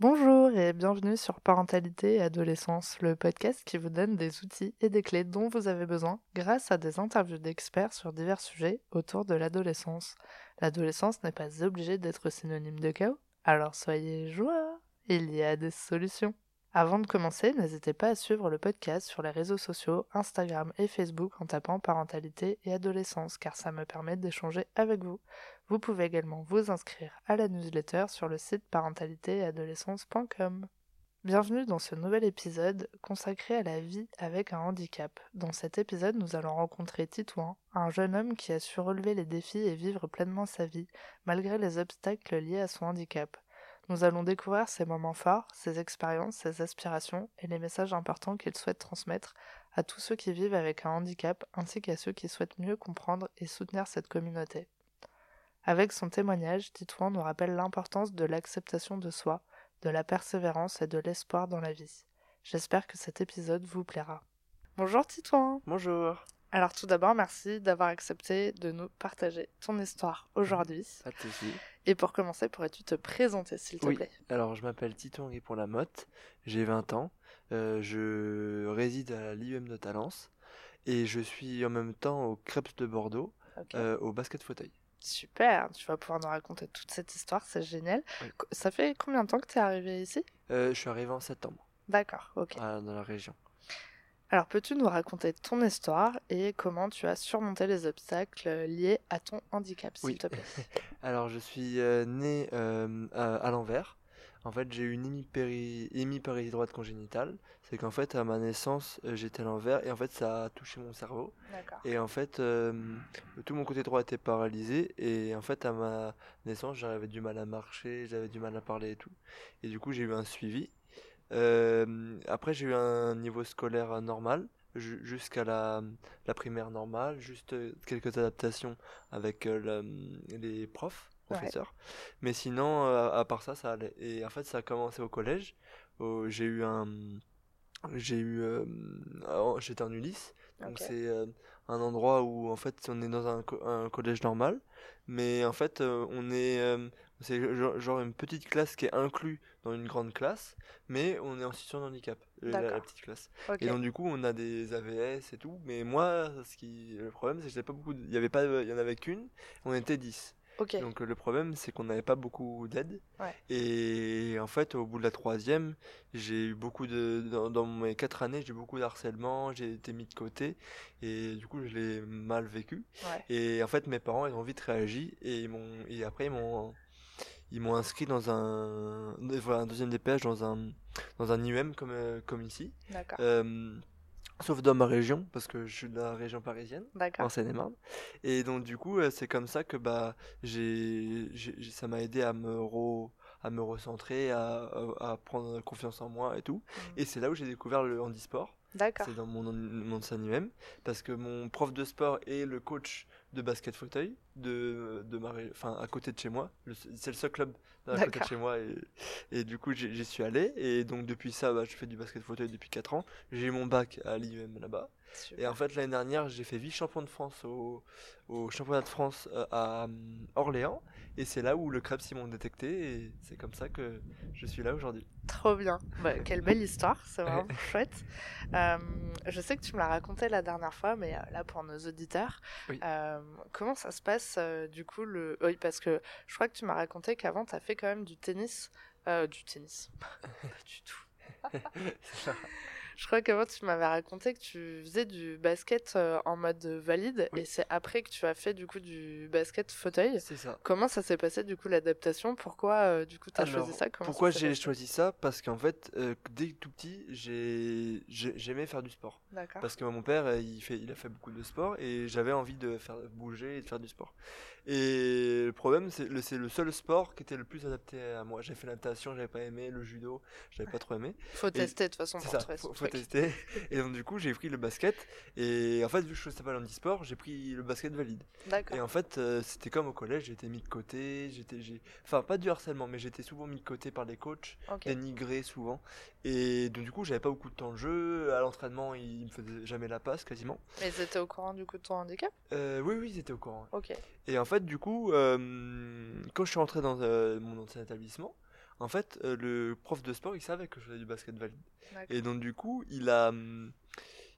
Bonjour et bienvenue sur Parentalité et Adolescence, le podcast qui vous donne des outils et des clés dont vous avez besoin grâce à des interviews d'experts sur divers sujets autour de l'adolescence. L'adolescence n'est pas obligée d'être synonyme de chaos, alors soyez joie, il y a des solutions. Avant de commencer, n'hésitez pas à suivre le podcast sur les réseaux sociaux, Instagram et Facebook en tapant parentalité et adolescence, car ça me permet d'échanger avec vous. Vous pouvez également vous inscrire à la newsletter sur le site parentalité-adolescence.com. Bienvenue dans ce nouvel épisode consacré à la vie avec un handicap. Dans cet épisode, nous allons rencontrer Titouan, un jeune homme qui a su relever les défis et vivre pleinement sa vie, malgré les obstacles liés à son handicap. Nous allons découvrir ses moments forts, ses expériences, ses aspirations et les messages importants qu'il souhaite transmettre à tous ceux qui vivent avec un handicap ainsi qu'à ceux qui souhaitent mieux comprendre et soutenir cette communauté. Avec son témoignage, Titouan nous rappelle l'importance de l'acceptation de soi, de la persévérance et de l'espoir dans la vie. J'espère que cet épisode vous plaira. Bonjour Titouan Bonjour Alors tout d'abord, merci d'avoir accepté de nous partager ton histoire aujourd'hui. Pas de soucis. Et pour commencer, pourrais-tu te présenter, s'il te Oui. plaît? Alors, je m'appelle Tito Henri pour la Motte, j'ai 20 ans, euh, je réside à l'IUM de Talence et je suis en même temps au Krebs de Bordeaux, euh, au basket fauteuil. Super, tu vas pouvoir nous raconter toute cette histoire, c'est génial. Oui. Ça fait combien de temps que tu es arrivé ici? Euh, je suis arrivé en septembre D'accord, ok. à- dans la région. Alors peux-tu nous raconter ton histoire et comment tu as surmonté les obstacles liés à ton handicap, s'il Oui. te plaît? Alors, je suis euh, né euh, à l'envers. En fait, j'ai eu une hémipéri- hémipérésie droite congénitale. C'est qu'en fait, à ma naissance, euh, j'étais à l'envers et en fait, ça a touché mon cerveau. Et en fait, euh, tout mon côté droit était paralysé. Et en fait, à ma naissance, j'avais du mal à marcher, j'avais du mal à parler et tout. Et du coup, j'ai eu un suivi. Euh, après, j'ai eu un niveau scolaire normal, ju- jusqu'à la, la primaire normale, juste quelques adaptations avec euh, la- les profs, Ouais. professeurs. Mais sinon, euh, à part ça, ça allait. Et en fait, ça a commencé au collège. J'ai eu un. J'ai eu. euh, avant, J'étais en Ulysse. Donc c'est euh, un endroit où en fait on est dans un, co- un collège normal, mais en fait euh, on est euh, c'est genre, une petite classe qui est inclue dans une grande classe, mais on est en situation de handicap, la, petite classe. Et donc du coup on a des AVS et tout, mais moi ce qui le problème c'est que j'avais pas beaucoup, il y avait pas, il y en avait qu'une, on était 10. Donc euh, le problème c'est qu'on n'avait pas beaucoup d'aide. Ouais. Et en fait au bout de la troisième, j'ai eu beaucoup de dans, dans mes quatre années j'ai eu beaucoup de harcèlement, j'ai été mis de côté et du coup je l'ai mal vécu. Ouais. Et en fait mes parents ils ont vite réagi et ils m'ont et après ils m'ont ils m'ont inscrit dans un voilà, un deuxième DPH dans un dans un IUM comme euh, comme ici. D'accord. Euh, sauf dans ma région parce que je suis de la région parisienne en. Seine-et-Marne. Et donc du coup, euh, c'est comme ça que bah j'ai, ça m'a aidé à me re- à me recentrer, à, à, prendre confiance en moi et tout. Mm. Et c'est là où j'ai découvert le handisport. C'est dans mon mon IUM parce que mon prof de sport est le coach de basket fauteuil de de ma ré- enfin à côté de chez moi. C'est le seul club à côté de chez moi et, et du coup j'y suis allé et donc depuis ça bah, je fais du basket fauteuil depuis 4 ans. J'ai eu mon bac à l'IUM là-bas. Et en fait, l'année dernière, j'ai fait vice-champion de France au, au championnat de France euh, à hum, Orléans. Et c'est là où le Krebs ils m'ont détecté. Et c'est comme ça que je suis là aujourd'hui. Trop bien. Bah, quelle belle histoire, c'est vraiment chouette. Euh, je sais que tu me l'as raconté la dernière fois, mais euh, là pour nos auditeurs, Oui. euh, comment ça se passe euh, du coup le... Oui, parce que je crois que tu m'as raconté qu'avant tu as fait quand même du tennis. Euh, du tennis. Pas du tout. Je crois qu'avant tu m'avais raconté que tu faisais du basket euh, en mode valide Oui. et c'est après que tu as fait du coup du basket fauteuil. C'est ça. Comment ça s'est passé du coup l'adaptation? Pourquoi euh, du coup tu as Alors, choisi ça? Comment Pourquoi ça j'ai choisi ça? Parce qu'en fait, euh, dès tout petit, j'ai- j'ai- j'aimais faire du sport. D'accord. Parce que mon père, euh, il, fait, il a fait beaucoup de sport et j'avais envie de faire bouger et de faire du sport. Et problème, c'est le, c'est le seul sport qui était le plus adapté à moi. J'ai fait la natation, j'avais pas aimé, le judo, j'avais pas trop aimé. Faut tester de toute façon C'est pour ça, faut, tester. Et donc, du coup, j'ai pris le basket. Et en fait, vu que je faisais pas l'handisport, j'ai pris le basket valide. D'accord. Et en fait, euh, c'était comme au collège, j'étais mis de côté. J'étais, j'ai... Enfin, pas du harcèlement, mais j'étais souvent mis de côté par les coachs, Ok. dénigré souvent. Et donc, du coup, j'avais pas beaucoup de temps de jeu. À l'entraînement, ils me faisaient jamais la passe quasiment. Mais ils étaient au courant du coup de ton handicap? Euh, oui, oui, ils étaient au courant. Ok. Et en fait, du coup, euh, quand je suis rentré dans euh, mon ancien établissement, en fait, euh, le prof de sport, il savait que je faisais du basket valide. Et donc, du coup, il a. hum,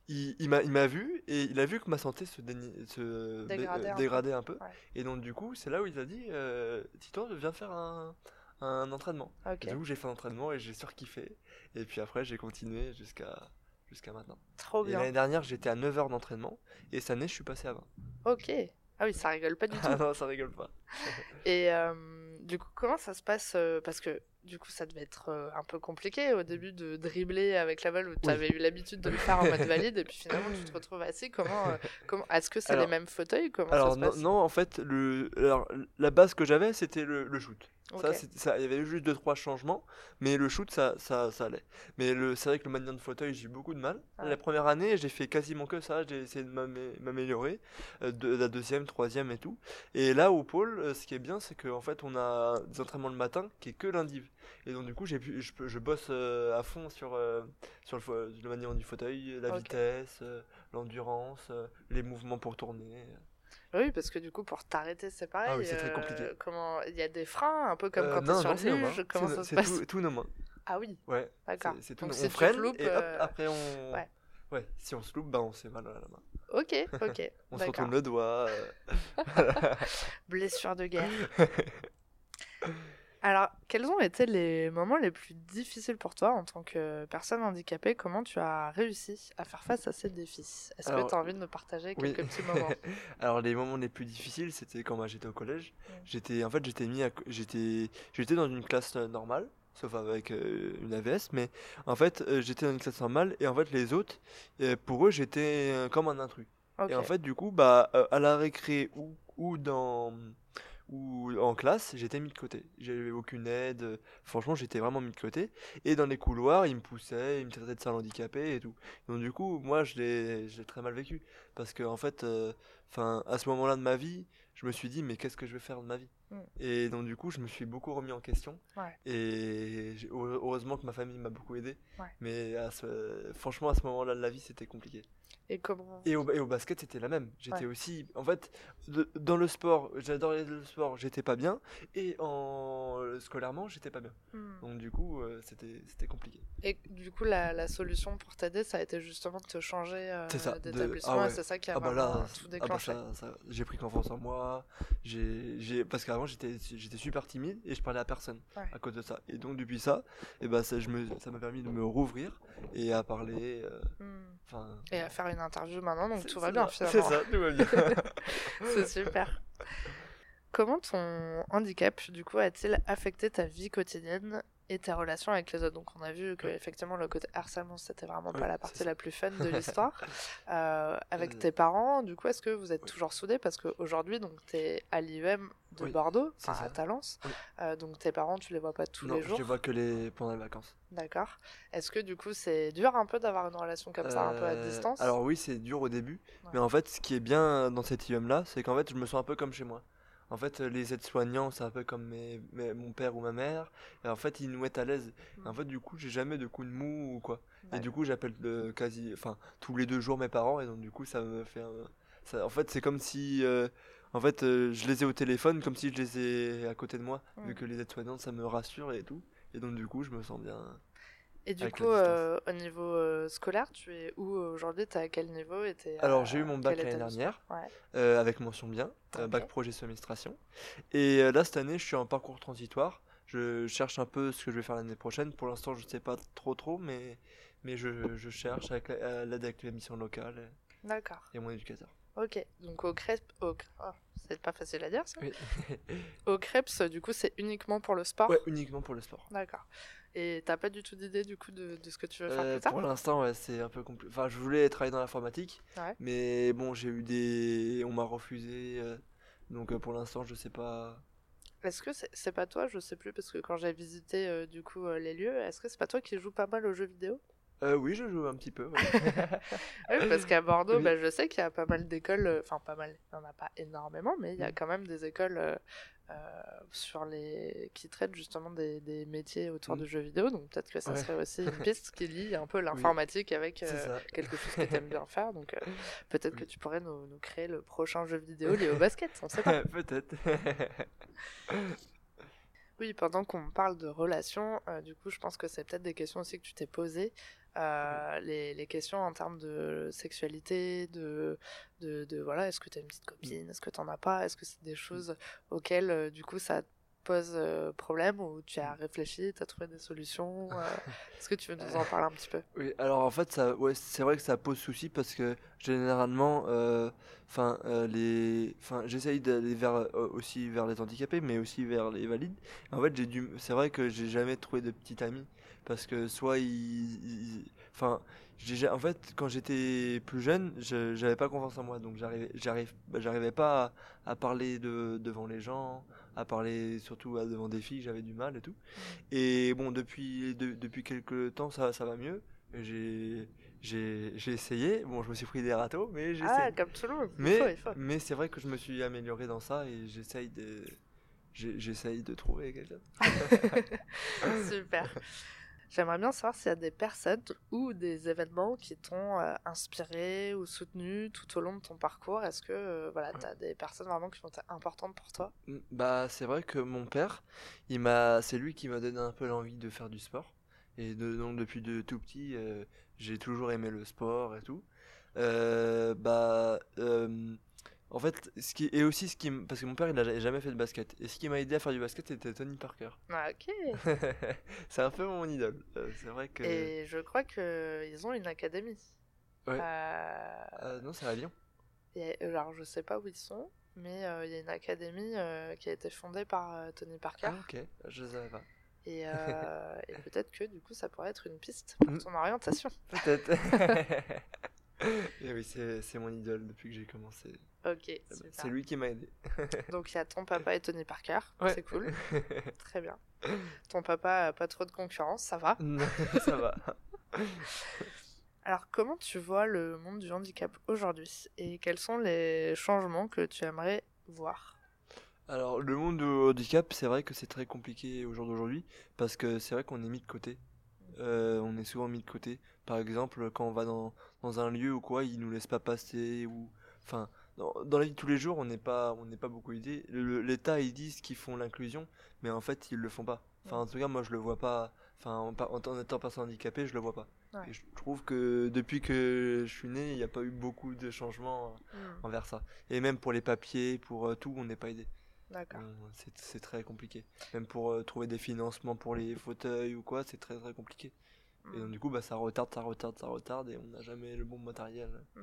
Il, il m'a, vu et il a vu que ma santé se, déni- se Dégradait euh, un peu. dégradait un peu. Ouais. Et donc, du coup, c'est là où il a dit euh, Tito, viens faire un, un entraînement. Et du coup, j'ai fait un entraînement et j'ai surkiffé. Et puis après, j'ai continué jusqu'à jusqu'à maintenant. Trop bien. l'année dernière, j'étais à 9 heures d'entraînement. Et cette année, je suis passé à 20. Ok. Ah oui, ça rigole pas du tout. Ah non, ça rigole pas. Et euh, du coup, comment ça se passe euh, Parce que du coup, ça devait être euh, un peu compliqué au début de dribbler avec la balle où tu avais eu l'habitude de le faire en mode valide et puis finalement tu te retrouves assis. Comment, euh, comment Est-ce que c'est les mêmes fauteuils Comment Alors ça se non, passe? non, en fait, le, alors, la base que j'avais, c'était le, le shoot. Ça, il y avait juste deux trois changements, mais le shoot, ça, ça, ça allait. Mais le, c'est vrai que le maintien de fauteuil, j'ai eu beaucoup de mal. Ouais. La première année, j'ai fait quasiment que ça. J'ai essayé de m'amé- m'améliorer, euh, de, la deuxième, troisième et tout. Et là, au pôle, euh, ce qui est bien, c'est qu'en fait, on a des entraînements le matin, qui est que lundi. Et donc du coup, j'ai pu, je, je bosse euh, à fond sur sur le, le maniement du fauteuil, la vitesse, l'endurance, les mouvements pour tourner. Oui, parce que du coup, pour t'arrêter, c'est pareil. Ah oui, c'est très euh, compliqué. comment Il y a des freins, un peu comme Euh, quand non, t'es non, sur c'est nos mains. luge. Comment C'est ça se c'est passe? tout- tous nos mains. Ah oui, Ouais. d'accord. C'est- C'est tout. Nos- si on freine loupes, et hop, euh, après on. ouais. Ouais. Si on se loupe, bah on s'est mal à la main. Ok, ok. On se retourne le doigt. euh. Blessure de guerre. Alors, quels ont été les moments les plus difficiles pour toi en tant que personne handicapée? Comment tu as réussi à faire face à ces défis? Est-ce que tu as envie de me partager oui. quelques petits moments? Alors les moments les plus difficiles, c'était quand bah, j'étais au collège. J'étais, en fait, j'étais mis, à co- j'étais, j'étais dans une classe euh, normale, sauf avec euh, une AVS, mais en fait, euh, j'étais dans une classe normale et en fait les autres, euh, pour eux, j'étais comme un intrus. Et en fait, du coup, bah, à la récré ou, ou dans ou en classe, j'étais mis de côté. J'avais aucune aide. euh, Franchement, j'étais vraiment mis de côté. Et dans les couloirs, ils me poussaient, ils me traitaient de sale handicapé et tout. Donc du coup, moi, je l'ai, très mal vécu parce que en fait, euh, enfin, à ce moment-là de ma vie, je me suis dit, mais qu'est-ce que je vais faire de ma vie? Mm. Et donc du coup, je me suis beaucoup remis en question. Ouais. Et heureusement que ma famille m'a beaucoup aidé. Ouais. Mais à ce- franchement, à ce moment-là de la vie, c'était compliqué. Et comment Et au, et au basket, c'était la même. J'étais Ouais. aussi. En fait, de- dans le sport, j'adorais le sport, j'étais pas bien. Et en scolairement, j'étais pas bien. Hmm. Donc, du coup, euh, c'était c'était compliqué. Et du coup, la, la solution pour t'aider, ça a été justement de te changer euh, ça, de- d'établissement. ah ouais. C'est ça qui a Ah bah là, tout ah bah déclenché. ça- ça- j'ai pris confiance en moi. J'ai, parce qu'avant, j'étais, j'étais super timide et je parlais à personne Ouais. à cause de ça. Et donc, depuis ça, et ben ça, je me, ça m'a permis de me rouvrir et à parler. euh, Hmm. Et à faire une interview maintenant, donc tout va bien finalement. C'est ça, tout va bien. C'est super. Comment ton handicap, du coup, a-t-il affecté ta vie quotidienne et tes relations avec les autres Donc, on a vu que effectivement le côté harcèlement, c'était vraiment Ouais, pas la partie la plus fun de l'histoire. Euh, avec Euh, tes parents, du coup, est-ce que vous êtes toujours soudés? Parce qu'aujourd'hui, donc, t'es à l'IEM de Oui, Bordeaux, c'est enfin, à. Talence. Oui. Euh, donc, tes parents, tu les vois pas tous non, les jours? je les vois que les, pendant les vacances. D'accord. Est-ce que du coup, c'est dur un peu d'avoir une relation comme ça, un peu à Euh, distance? Alors oui, c'est dur au début, Ouais. mais en fait, ce qui est bien dans cet IEM là, c'est qu'en fait, je me sens un peu comme chez moi. En fait, euh, les aides-soignants, c'est un peu comme mes, mes- mon père ou ma mère. Et en fait, ils nous mettent à l'aise. Mm. En fait, du coup, j'ai jamais de coup de mou ou quoi. Et du coup, j'appelle euh, quasi, enfin, tous les deux jours mes parents. Et donc, du coup, ça me fait ça- en fait, c'est comme si, euh, en fait, je les ai au téléphone, comme si je les ai à côté de moi. Mm. Vu que les aides-soignantes, ça me rassure et tout. Et donc, du coup, je me sens bien. Et du coup, euh, au niveau euh, scolaire, tu es où aujourd'hui? T'es à quel niveau et t'es Alors, j'ai eu mon bac l'année dernière. Ouais. euh, avec mention bien, euh, Ok. bac pro gestion administration. Et là, cette année, je suis en parcours transitoire. Je cherche un peu ce que je vais faire l'année prochaine. Pour l'instant, je ne sais pas trop trop, mais, mais je, je cherche avec la- l'aide avec la mission locale et mon éducateur. Ok. Donc au CREPS, au... oh, c'est pas facile à dire ça. Oui. Au CREPS, du coup, c'est uniquement pour le sport? ouais, uniquement pour le sport. D'accord. Et t'as pas du tout d'idée du coup de, de ce que tu veux faire Euh, plus tard pour l'instant, ouais, c'est un peu compliqué. Enfin, je voulais travailler dans l'informatique, Ouais. mais bon, j'ai eu des. On m'a refusé. euh, donc euh, pour l'instant, je sais pas. Est-ce que c'est c'est pas toi Je sais plus parce que quand j'ai visité euh, du coup les lieux, est-ce que c'est pas toi qui joues pas mal aux jeux vidéo? Oui, je joue un petit peu. ouais. Oui, parce qu'à Bordeaux, Oui. bah, je sais qu'il y a pas mal d'écoles, enfin pas mal, il n'y en a pas énormément, mais il y a Mm. quand même des écoles sur les... qui traitent justement des, des métiers autour Mm. du jeu vidéo, donc peut-être que ça Ouais. serait aussi une piste qui lie un peu l'informatique avec euh, quelque chose que tu aimes bien faire, donc euh, peut-être que tu pourrais nous, nous créer le prochain jeu vidéo lié au basket, on sait pas. Peut-être. Oui, pendant qu'on parle de relations, euh, du coup, je pense que c'est peut-être des questions aussi que tu t'es posées. Euh, les, les questions en termes de sexualité, de, de, de voilà, est-ce que tu as une petite copine, est-ce que tu n'en as pas, est-ce que c'est des choses auxquelles, euh, du coup, ça te pose euh, problème ou tu as réfléchi, tu as trouvé des solutions euh, Est-ce que tu veux nous en parler un petit peu? Oui, alors en fait, ça, ouais, c'est vrai que ça pose souci parce que généralement, enfin, les, enfin, j'essaye d'aller vers aussi vers les handicapés, mais aussi vers les valides. En fait, j'ai dû, c'est vrai que j'ai jamais trouvé de petit ami parce que soit ils, enfin, j'ai, en fait, quand j'étais plus jeune, je, j'avais pas confiance en moi, donc j'arrivais, j'arrive, bah, j'arrivais pas à, à parler de, devant les gens, à parler surtout à- devant des filles, j'avais du mal et tout. Et bon, depuis, de- depuis quelques temps, ça, ça va mieux. J'ai, j'ai, essayé. Bon, je me suis pris des râteaux, mais j'ai Ah, comme tout le monde, il Mais, faut, il faut. mais c'est vrai que je me suis amélioré dans ça et j'essaye de, j'essaye de trouver quelqu'un. Super. J'aimerais bien savoir s'il y a des personnes ou des événements qui t'ont euh, inspiré ou soutenu tout au long de ton parcours. Est-ce que euh, voilà, tu as des personnes vraiment qui ont été importantes pour toi? Mm, Bah, c'est vrai que mon père, il m'a, c'est lui qui m'a donné un peu l'envie de faire du sport. Et de- donc depuis de tout petit, euh, j'ai toujours aimé le sport et tout. Bah, en fait, ce qui et aussi ce qui, parce que mon père, il a jamais fait de basket. Et ce qui m'a aidé à faire du basket, c'était Tony Parker. Ah, Ok. c'est un peu mon idole. Euh, c'est vrai que. Et je crois qu'ils ont une académie. Ouais. Euh, Euh, non, c'est à Lyon. et- alors, je sais pas où ils sont, mais euh, il y a une académie qui a été fondée par Tony Parker. Ah, ok, je ne savais pas. Et, et peut-être que du coup, ça pourrait être une piste pour Mm. ton orientation. Peut-être. Et oui, c'est c'est mon idole depuis que j'ai commencé. Ok, C'est super. lui qui m'a aidé. Donc il y a ton papa et Tony Parker, Ouais. c'est cool, très bien. Ton papa a pas trop de concurrence, ça va. Ça va. Alors comment tu vois le monde du handicap aujourd'hui et quels sont les changements que tu aimerais voir? Alors, le monde du handicap, c'est vrai que c'est très compliqué au jour d'aujourd'hui parce que c'est vrai qu'on est mis de côté. Euh, on est souvent mis de côté. Par exemple, quand on va dans, dans un lieu ou quoi, ils nous laissent pas passer ou enfin dans, dans la vie de tous les jours, on n'est pas on n'est pas beaucoup aidé. L'État ils disent qu'ils font l'inclusion, mais en fait ils le font pas. Enfin en tout cas moi je le vois pas. Enfin en, en tant- en étant personne handicapée, je le vois pas. Ouais. Et je trouve que depuis que je suis né, il n'y a pas eu beaucoup de changements Hmm, envers ça. Et même pour les papiers, pour euh, tout, on n'est pas aidé. D'accord. C'est très compliqué. Même pour euh, trouver des financements pour les fauteuils ou quoi, c'est très très compliqué. Et donc Hmm, du coup, bah, ça retarde, ça retarde, ça retarde et on n'a jamais le bon matériel hmm.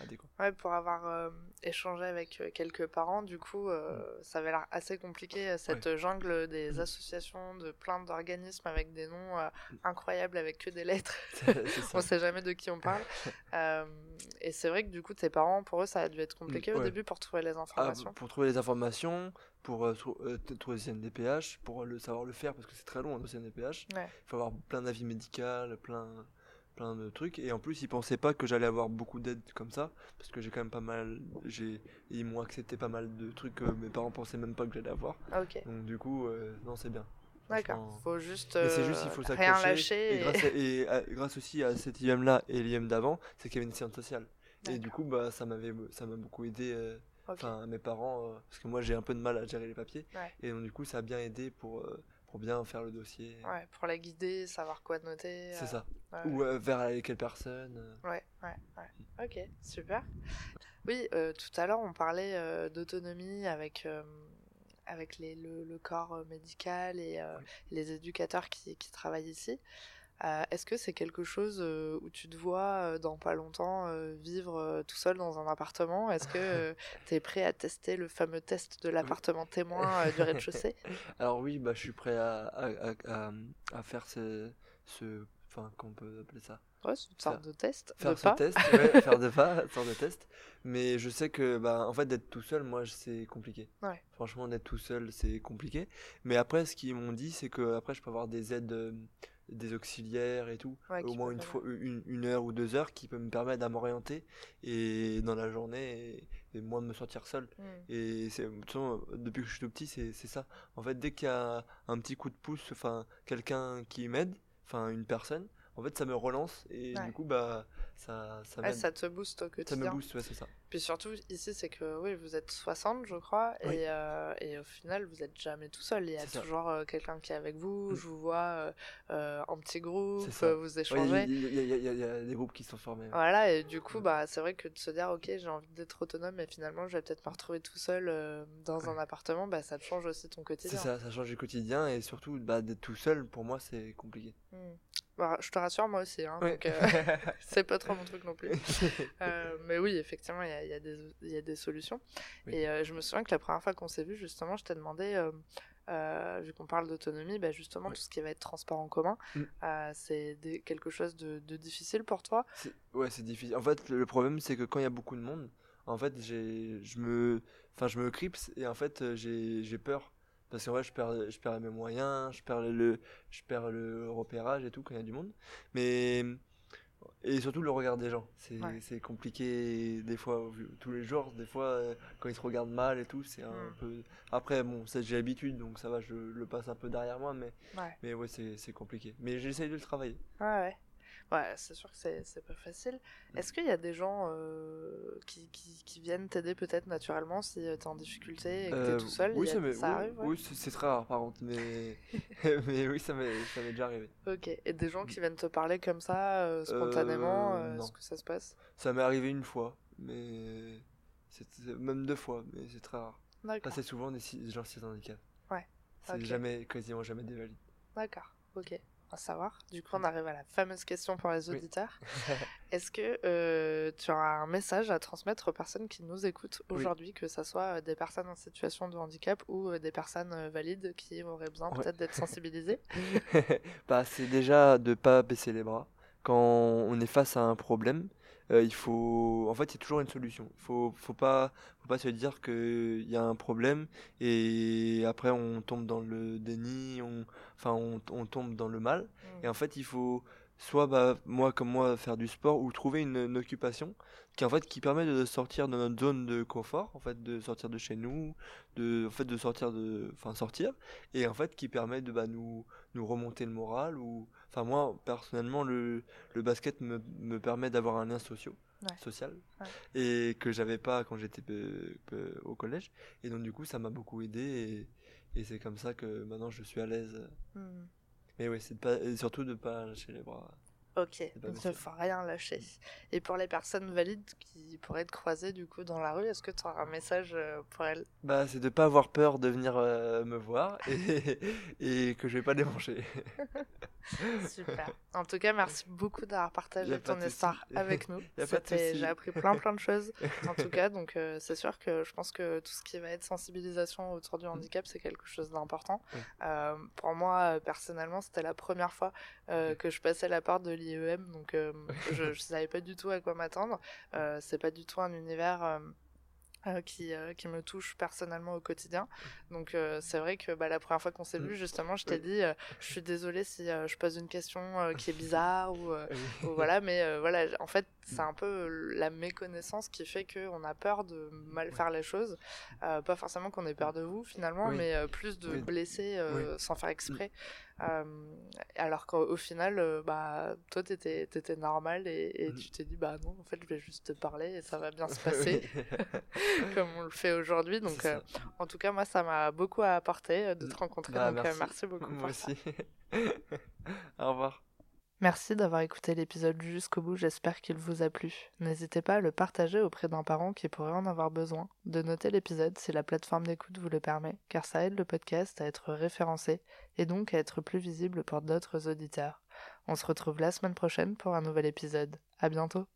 Adéquat. Ouais, pour avoir euh, échangé avec euh, quelques parents, du coup, euh, ça avait l'air assez compliqué, cette jungle des Mm. associations, de plein d'organismes avec des noms euh, incroyables, avec que des lettres. On sait jamais de qui on parle. Et c'est vrai que du coup, tes parents, pour eux, ça a dû être compliqué au ouais. début pour trouver les Ah, informations. pour trouver les informations, pour euh, trouver le CNDPH, pour le savoir le faire parce que c'est très long le CNDPH. Ouais. Il faut avoir plein d'avis médicaux, plein plein de trucs. Et en plus ils pensaient pas que j'allais avoir beaucoup d'aide comme ça parce que j'ai quand même pas mal j'ai ils m'ont accepté pas mal de trucs que mes parents pensaient même pas que j'allais avoir. Ok, donc du coup euh, non c'est bien. D'accord. Faut juste, c'est euh, juste il faut rien lâcher. et, et- grâce, à- et à- grâce aussi à cet IM là et l'IM d'avant c'est qu'il y avait une séance sociale. Et du coup bah ça m'avait ça m'a beaucoup aidé euh, enfin mes parents euh, parce que moi j'ai un peu de mal à gérer les papiers. Ouais. et donc du coup ça a bien aidé pour pour bien faire le dossier Ouais, pour la guider, savoir quoi noter. c'est euh, ça ouais, ou euh, vers quelle personne euh. Ouais, ouais, ouais. Ok, super. Oui, euh, tout à l'heure, on parlait euh, d'autonomie avec, euh, avec les, le, le corps euh, médical et euh, les éducateurs qui, qui travaillent ici. Euh, Est-ce que c'est quelque chose euh, où tu te vois euh, dans pas longtemps vivre tout seul dans un appartement? Est-ce que tu es prêt à tester le fameux test de l'appartement témoin du rez-de-chaussée? Alors oui bah je suis prêt à à, à, faire ce ce enfin qu'on peut appeler ça? Ouais, c'est une sorte de test. faire de ce pas. test, ouais, faire de pas, sorte de test. Mais je sais que, bah, en fait, d'être tout seul, moi, c'est compliqué. Ouais. Franchement, d'être tout seul, c'est compliqué. Mais après, ce qu'ils m'ont dit, c'est que après, je peux avoir des aides, des auxiliaires et tout, Ouais, au moins une fois, une, une heure ou deux heures qui peut me permettre de m'orienter et dans la journée et, et moi de me sentir seul. Mm. Et c'est, depuis que je suis tout petit, c'est, c'est ça. En fait, dès qu'il y a un petit coup de pouce, enfin, quelqu'un qui m'aide, enfin, une personne, en fait, ça me relance et Ouais. du coup, bah, ça, ça Ouais, m'aide. ça te booste au Ça me quotidien. booste, ouais, c'est ça. Puis surtout, ici, c'est que oui, vous êtes 60, je crois, Oui. et, euh, et au final, vous êtes jamais tout seul. Il y a C'est toujours euh, quelqu'un qui est avec vous. Mm. Je vous vois euh, en petit groupe, C'est vous échangez. Il y, a- y y y des groupes qui sont formés. Voilà, et du coup, Mm. bah, c'est vrai que de se dire, ok, j'ai envie d'être autonome, et finalement, je vais peut-être me retrouver tout seul dans un appartement, bah, ça te change aussi ton C'est quotidien. ça, ça change du quotidien et surtout bah, d'être tout seul, pour moi, c'est compliqué. Mm. Bah, je te rassure, moi aussi, hein, Ouais. euh, c'est pas trop mon truc non plus. Euh, mais oui, effectivement, il y a, il y a des- il y a des solutions. Oui. Et euh, je me souviens que la première fois qu'on s'est vu, justement, je t'ai demandé, vu qu'on parle d'autonomie, bah, justement, Oui. tout ce qui va être transport en commun, Mm. c'est quelque chose de, de difficile pour toi? Ouais, c'est difficile. En fait, le problème, c'est que quand il y a beaucoup de monde, en fait, je me, enfin, je me clipse et en fait, j'ai peur. Parce qu'en vrai, je perds, je perds mes moyens, je perds le, je perds le repérage et tout quand il y a du monde. Mais, et surtout le regard des gens. C'est, Ouais. compliqué des fois, tous les jours, des fois, quand ils te regardent mal et tout, c'est un Mm. peu. Après, bon, j'ai l'habitude, donc ça va, je le passe un peu derrière moi, mais, Ouais. mais ouais, c'est, c'est compliqué. Mais j'essaye de le travailler. Ouais, ouais. Ouais, c'est sûr que c'est c'est pas facile. Mm. Est-ce qu'il y a des gens euh, qui, qui, qui viennent t'aider peut-être naturellement si tu t'es en difficulté et que Euh, t'es tout seul oui, a- ça, ça oui, arrive ouais oui, c'est très rare par contre, mais, mais oui, ça m'est ça m'est déjà arrivé. Ok. Et des gens qui viennent te parler comme ça, euh, spontanément, Euh, euh, est-ce que ça se passe? Ça m'est arrivé une fois, mais même deux fois, mais c'est très rare. D'accord. c'est souvent des, si- gens sans handicap. Ouais, C'est ok. jamais, quasiment jamais des valides. D'accord, ok. À savoir. Du coup, on arrive à la fameuse question pour les Oui. auditeurs. Est-ce que euh, tu as un message à transmettre aux personnes qui nous écoutent Oui. aujourd'hui, que ce soit euh, des personnes en situation de handicap ou euh, des personnes valides qui auraient besoin Ouais. peut-être d'être sensibilisées? Bah, c'est déjà de pas baisser les bras. Quand on est face à un problème, euh, il faut. En fait, il y a toujours une solution. Il faut, faut pas, faut pas se dire qu'il y a un problème et après on tombe dans le déni, on, enfin, on, on tombe dans le mal. Et en fait, il faut soit, bah, moi comme moi, faire du sport ou trouver une, une occupation qui en fait qui permet de sortir de notre zone de confort, en fait, de sortir de chez nous, de, en fait, de sortir de, enfin, sortir, et en fait qui permet de bah, nous, nous remonter le moral ou, enfin, moi personnellement, le, le basket me, me permet d'avoir un lien social, Ouais. social, Ouais. et que j'avais pas quand j'étais au collège, et donc du coup, ça m'a beaucoup aidé, et, et c'est comme ça que maintenant je suis à l'aise. Hmm. Mais oui, c'est de pas, et surtout de pas lâcher les bras. Ok, il ne faut rien lâcher. Et pour les personnes valides qui pourraient te croiser du coup dans la rue, est-ce que tu auras un message euh, pour elles? Bah, c'est de pas avoir peur de venir euh, me voir et, et que je vais pas déranger. Super. En tout cas, merci beaucoup d'avoir partagé ton histoire avec nous. J'ai appris plein plein de choses. En tout cas, donc euh, c'est sûr que je pense que tout ce qui va être sensibilisation autour du handicap, c'est quelque chose d'important. Oui. Euh, pour moi, euh, personnellement, c'était la première fois euh, Ok. que je passais la porte de l'IEM, donc je, je savais pas du tout à quoi m'attendre. C'est pas du tout un univers. Euh, qui, euh, qui me touche personnellement au quotidien. Donc euh, c'est vrai que bah, la première fois qu'on s'est Mm. vu, justement, je t'ai dit, je suis désolée si je pose une question qui est bizarre ou, voilà, mais voilà, en fait, c'est un peu la méconnaissance qui fait qu'on a peur de mal faire les choses. Pas forcément qu'on ait peur de vous finalement, Oui. mais plus de Oui. blesser Oui. sans faire exprès. Alors qu'au au final, bah, toi, t'étais étais normal et, et tu t'es dit, bah non, en fait, je vais juste te parler et ça va bien se passer comme on le fait aujourd'hui. Donc, euh, en tout cas, moi, ça m'a beaucoup apporté euh, de te rencontrer. Bah, donc, euh, merci. merci beaucoup. Moi aussi. Au revoir. Merci d'avoir écouté l'épisode jusqu'au bout, j'espère qu'il vous a plu. N'hésitez pas à le partager auprès d'un parent qui pourrait en avoir besoin, de noter l'épisode si la plateforme d'écoute vous le permet, car ça aide le podcast à être référencé et donc à être plus visible pour d'autres auditeurs. On se retrouve la semaine prochaine pour un nouvel épisode. À bientôt!